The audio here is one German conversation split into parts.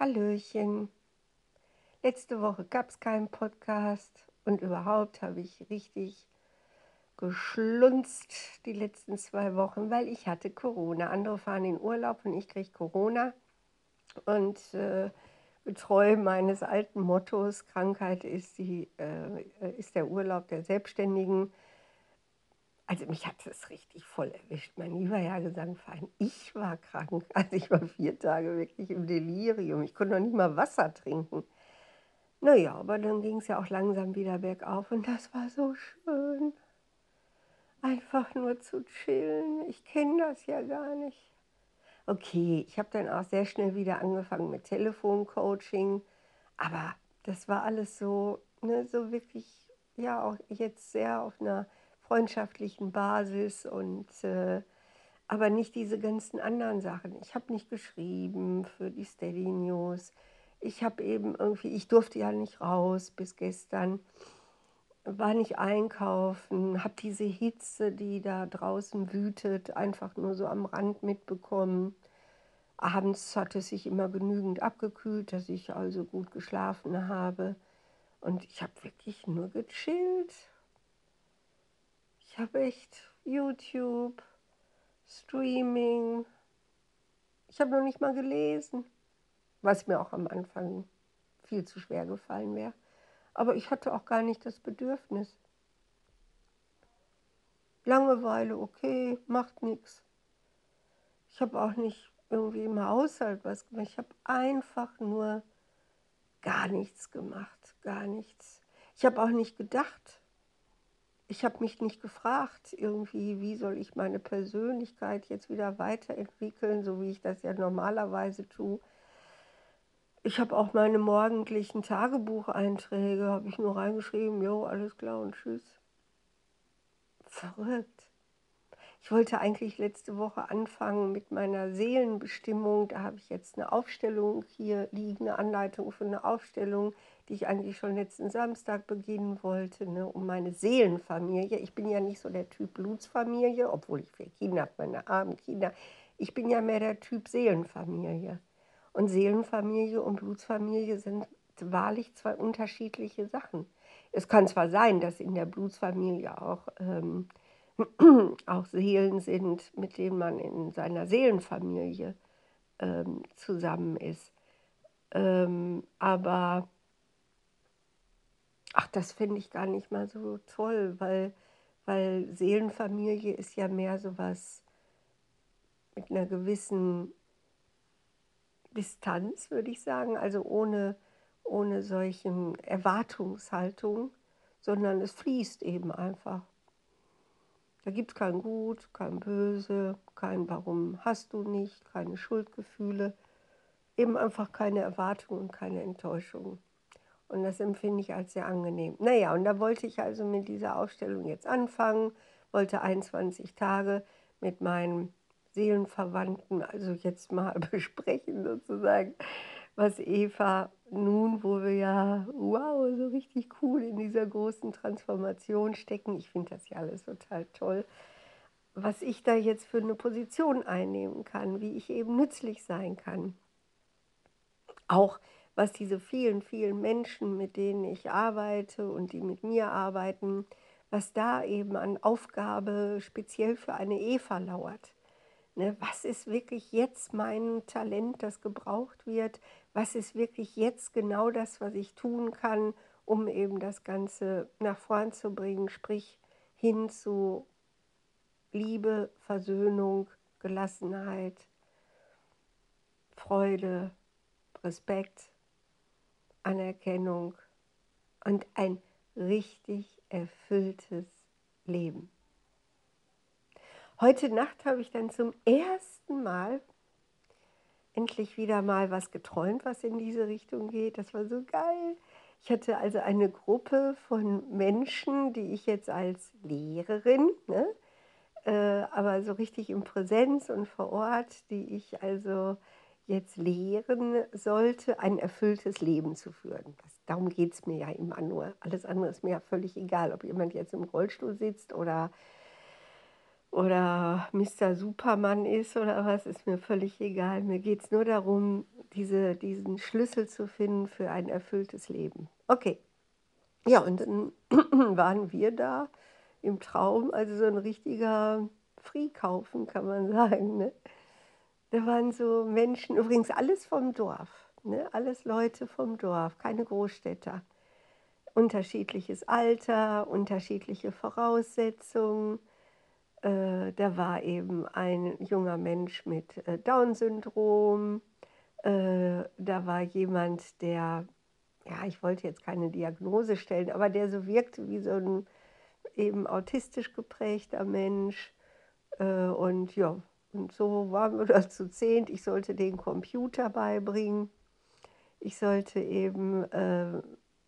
Hallöchen. Letzte Woche gab es keinen Podcast und überhaupt habe ich richtig geschlunzt die letzten zwei Wochen, weil ich hatte Corona. Andere fahren in Urlaub und ich kriege Corona. Und äh, getreu meines alten Mottos, Krankheit ist, die, äh, ist der Urlaub der Selbstständigen, also mich hat es richtig voll erwischt. Mein lieber Herr Gesangverein, ich war krank. Also ich war vier Tage wirklich im Delirium. Ich konnte noch nicht mal Wasser trinken. Naja, aber dann ging es ja auch langsam wieder bergauf und das war so schön. Einfach nur zu chillen. Ich kenne das ja gar nicht. Okay, ich habe dann auch sehr schnell wieder angefangen mit Telefoncoaching. Aber das war alles so, ne, so wirklich, ja, auch jetzt sehr auf einer freundschaftlichen Basis und äh, aber nicht diese ganzen anderen Sachen. Ich habe nicht geschrieben für die Steady News. Ich habe eben irgendwie, ich durfte ja nicht raus bis gestern, war nicht einkaufen, habe diese Hitze, die da draußen wütet, einfach nur so am Rand mitbekommen. Abends hat es sich immer genügend abgekühlt, dass ich also gut geschlafen habe. Und ich habe wirklich nur gechillt habe echt YouTube, Streaming. Ich habe noch nicht mal gelesen, was mir auch am Anfang viel zu schwer gefallen wäre. Aber ich hatte auch gar nicht das Bedürfnis. Langeweile, okay, macht nichts. Ich habe auch nicht irgendwie im Haushalt was gemacht. Ich habe einfach nur gar nichts gemacht, gar nichts. Ich habe auch nicht gedacht ich habe mich nicht gefragt, irgendwie, wie soll ich meine Persönlichkeit jetzt wieder weiterentwickeln, so wie ich das ja normalerweise tue. Ich habe auch meine morgendlichen Tagebucheinträge, habe ich nur reingeschrieben, jo, alles klar und tschüss. Verrückt. Ich wollte eigentlich letzte Woche anfangen mit meiner Seelenbestimmung. Da habe ich jetzt eine Aufstellung hier liegen, eine Anleitung für eine Aufstellung, die ich eigentlich schon letzten Samstag beginnen wollte, ne, um meine Seelenfamilie. Ich bin ja nicht so der Typ Blutsfamilie, obwohl ich vier Kinder habe, meine armen Kinder. Ich bin ja mehr der Typ Seelenfamilie. Und Seelenfamilie und Blutsfamilie sind wahrlich zwei unterschiedliche Sachen. Es kann zwar sein, dass in der Blutsfamilie auch ähm, auch Seelen sind, mit denen man in seiner Seelenfamilie ähm, zusammen ist. Ähm, aber ach, das finde ich gar nicht mal so toll, weil, weil Seelenfamilie ist ja mehr so was mit einer gewissen Distanz, würde ich sagen, also ohne, ohne solchen Erwartungshaltung, sondern es fließt eben einfach. Da gibt es kein Gut, kein Böse, kein Warum hast du nicht, keine Schuldgefühle, eben einfach keine Erwartungen und keine Enttäuschungen. Und das empfinde ich als sehr angenehm. Naja, und da wollte ich also mit dieser Ausstellung jetzt anfangen, wollte 21 Tage mit meinen Seelenverwandten, also jetzt mal besprechen sozusagen, was Eva nun, wo wir ja, wow, so richtig cool in dieser großen Transformation stecken, ich finde das ja alles total toll, was ich da jetzt für eine Position einnehmen kann, wie ich eben nützlich sein kann. Auch was diese vielen, vielen Menschen, mit denen ich arbeite und die mit mir arbeiten, was da eben an Aufgabe speziell für eine Eva lauert. Ne, was ist wirklich jetzt mein Talent, das gebraucht wird? Was ist wirklich jetzt genau das, was ich tun kann, um eben das Ganze nach vorn zu bringen, sprich hin zu Liebe, Versöhnung, Gelassenheit, Freude, Respekt, Anerkennung und ein richtig erfülltes Leben. Heute Nacht habe ich dann zum ersten Mal endlich wieder mal was geträumt, was in diese Richtung geht. Das war so geil. Ich hatte also eine Gruppe von Menschen, die ich jetzt als Lehrerin, ne, äh, aber so richtig in Präsenz und vor Ort, die ich also jetzt lehren sollte, ein erfülltes Leben zu führen. Das, darum geht es mir ja immer nur. Alles andere ist mir ja völlig egal, ob jemand jetzt im Rollstuhl sitzt oder oder Mr. Superman ist oder was, ist mir völlig egal. Mir geht es nur darum, diese, diesen Schlüssel zu finden für ein erfülltes Leben. Okay. Ja, und dann waren wir da im Traum, also so ein richtiger Freekaufen, kann man sagen. Ne? Da waren so Menschen, übrigens alles vom Dorf, ne? alles Leute vom Dorf, keine Großstädter. Unterschiedliches Alter, unterschiedliche Voraussetzungen äh, da war eben ein junger Mensch mit äh, Down-Syndrom, äh, da war jemand, der, ja, ich wollte jetzt keine Diagnose stellen, aber der so wirkte wie so ein eben autistisch geprägter Mensch. Äh, und ja, und so waren wir da zu zehnt. Ich sollte den Computer beibringen. Ich sollte eben äh,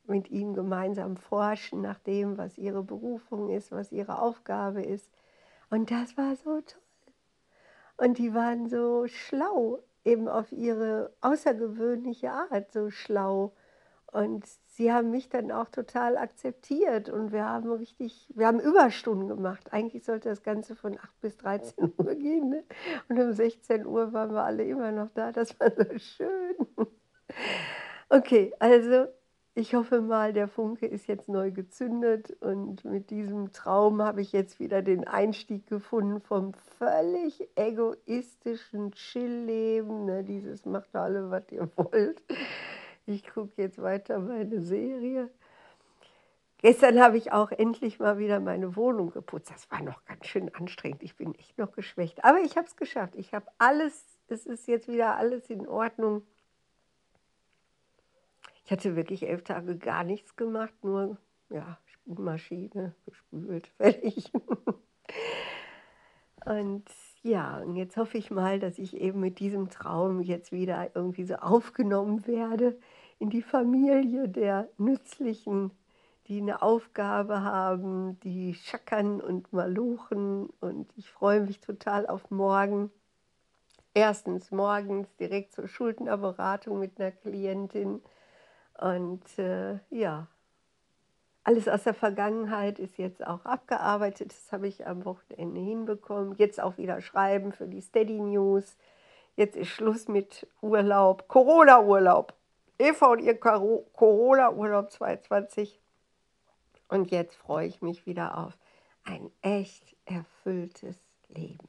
mit ihnen gemeinsam forschen nach dem, was ihre Berufung ist, was ihre Aufgabe ist. Und das war so toll. Und die waren so schlau, eben auf ihre außergewöhnliche Art so schlau. Und sie haben mich dann auch total akzeptiert und wir haben richtig, wir haben Überstunden gemacht. Eigentlich sollte das Ganze von 8 bis 13 Uhr gehen. Ne? Und um 16 Uhr waren wir alle immer noch da. Das war so schön. Okay, also ich hoffe mal, der Funke ist jetzt neu gezündet und mit diesem Traum habe ich jetzt wieder den Einstieg gefunden vom völlig egoistischen Chillleben. Ne, dieses macht alle, was ihr wollt. Ich gucke jetzt weiter meine Serie. Gestern habe ich auch endlich mal wieder meine Wohnung geputzt. Das war noch ganz schön anstrengend. Ich bin echt noch geschwächt. Aber ich habe es geschafft. Ich habe alles, es ist jetzt wieder alles in Ordnung. Ich hatte wirklich elf Tage gar nichts gemacht, nur ja, Spülmaschine, gespült, fertig. und ja, und jetzt hoffe ich mal, dass ich eben mit diesem Traum jetzt wieder irgendwie so aufgenommen werde in die Familie der Nützlichen, die eine Aufgabe haben, die schackern und maluchen. Und ich freue mich total auf morgen. Erstens morgens direkt zur Schuldnerberatung mit einer Klientin und äh, ja, alles aus der Vergangenheit ist jetzt auch abgearbeitet. Das habe ich am Wochenende hinbekommen. Jetzt auch wieder schreiben für die Steady News. Jetzt ist Schluss mit Urlaub, Corona-Urlaub. Eva und ihr Corona-Urlaub 2020. Und jetzt freue ich mich wieder auf ein echt erfülltes Leben.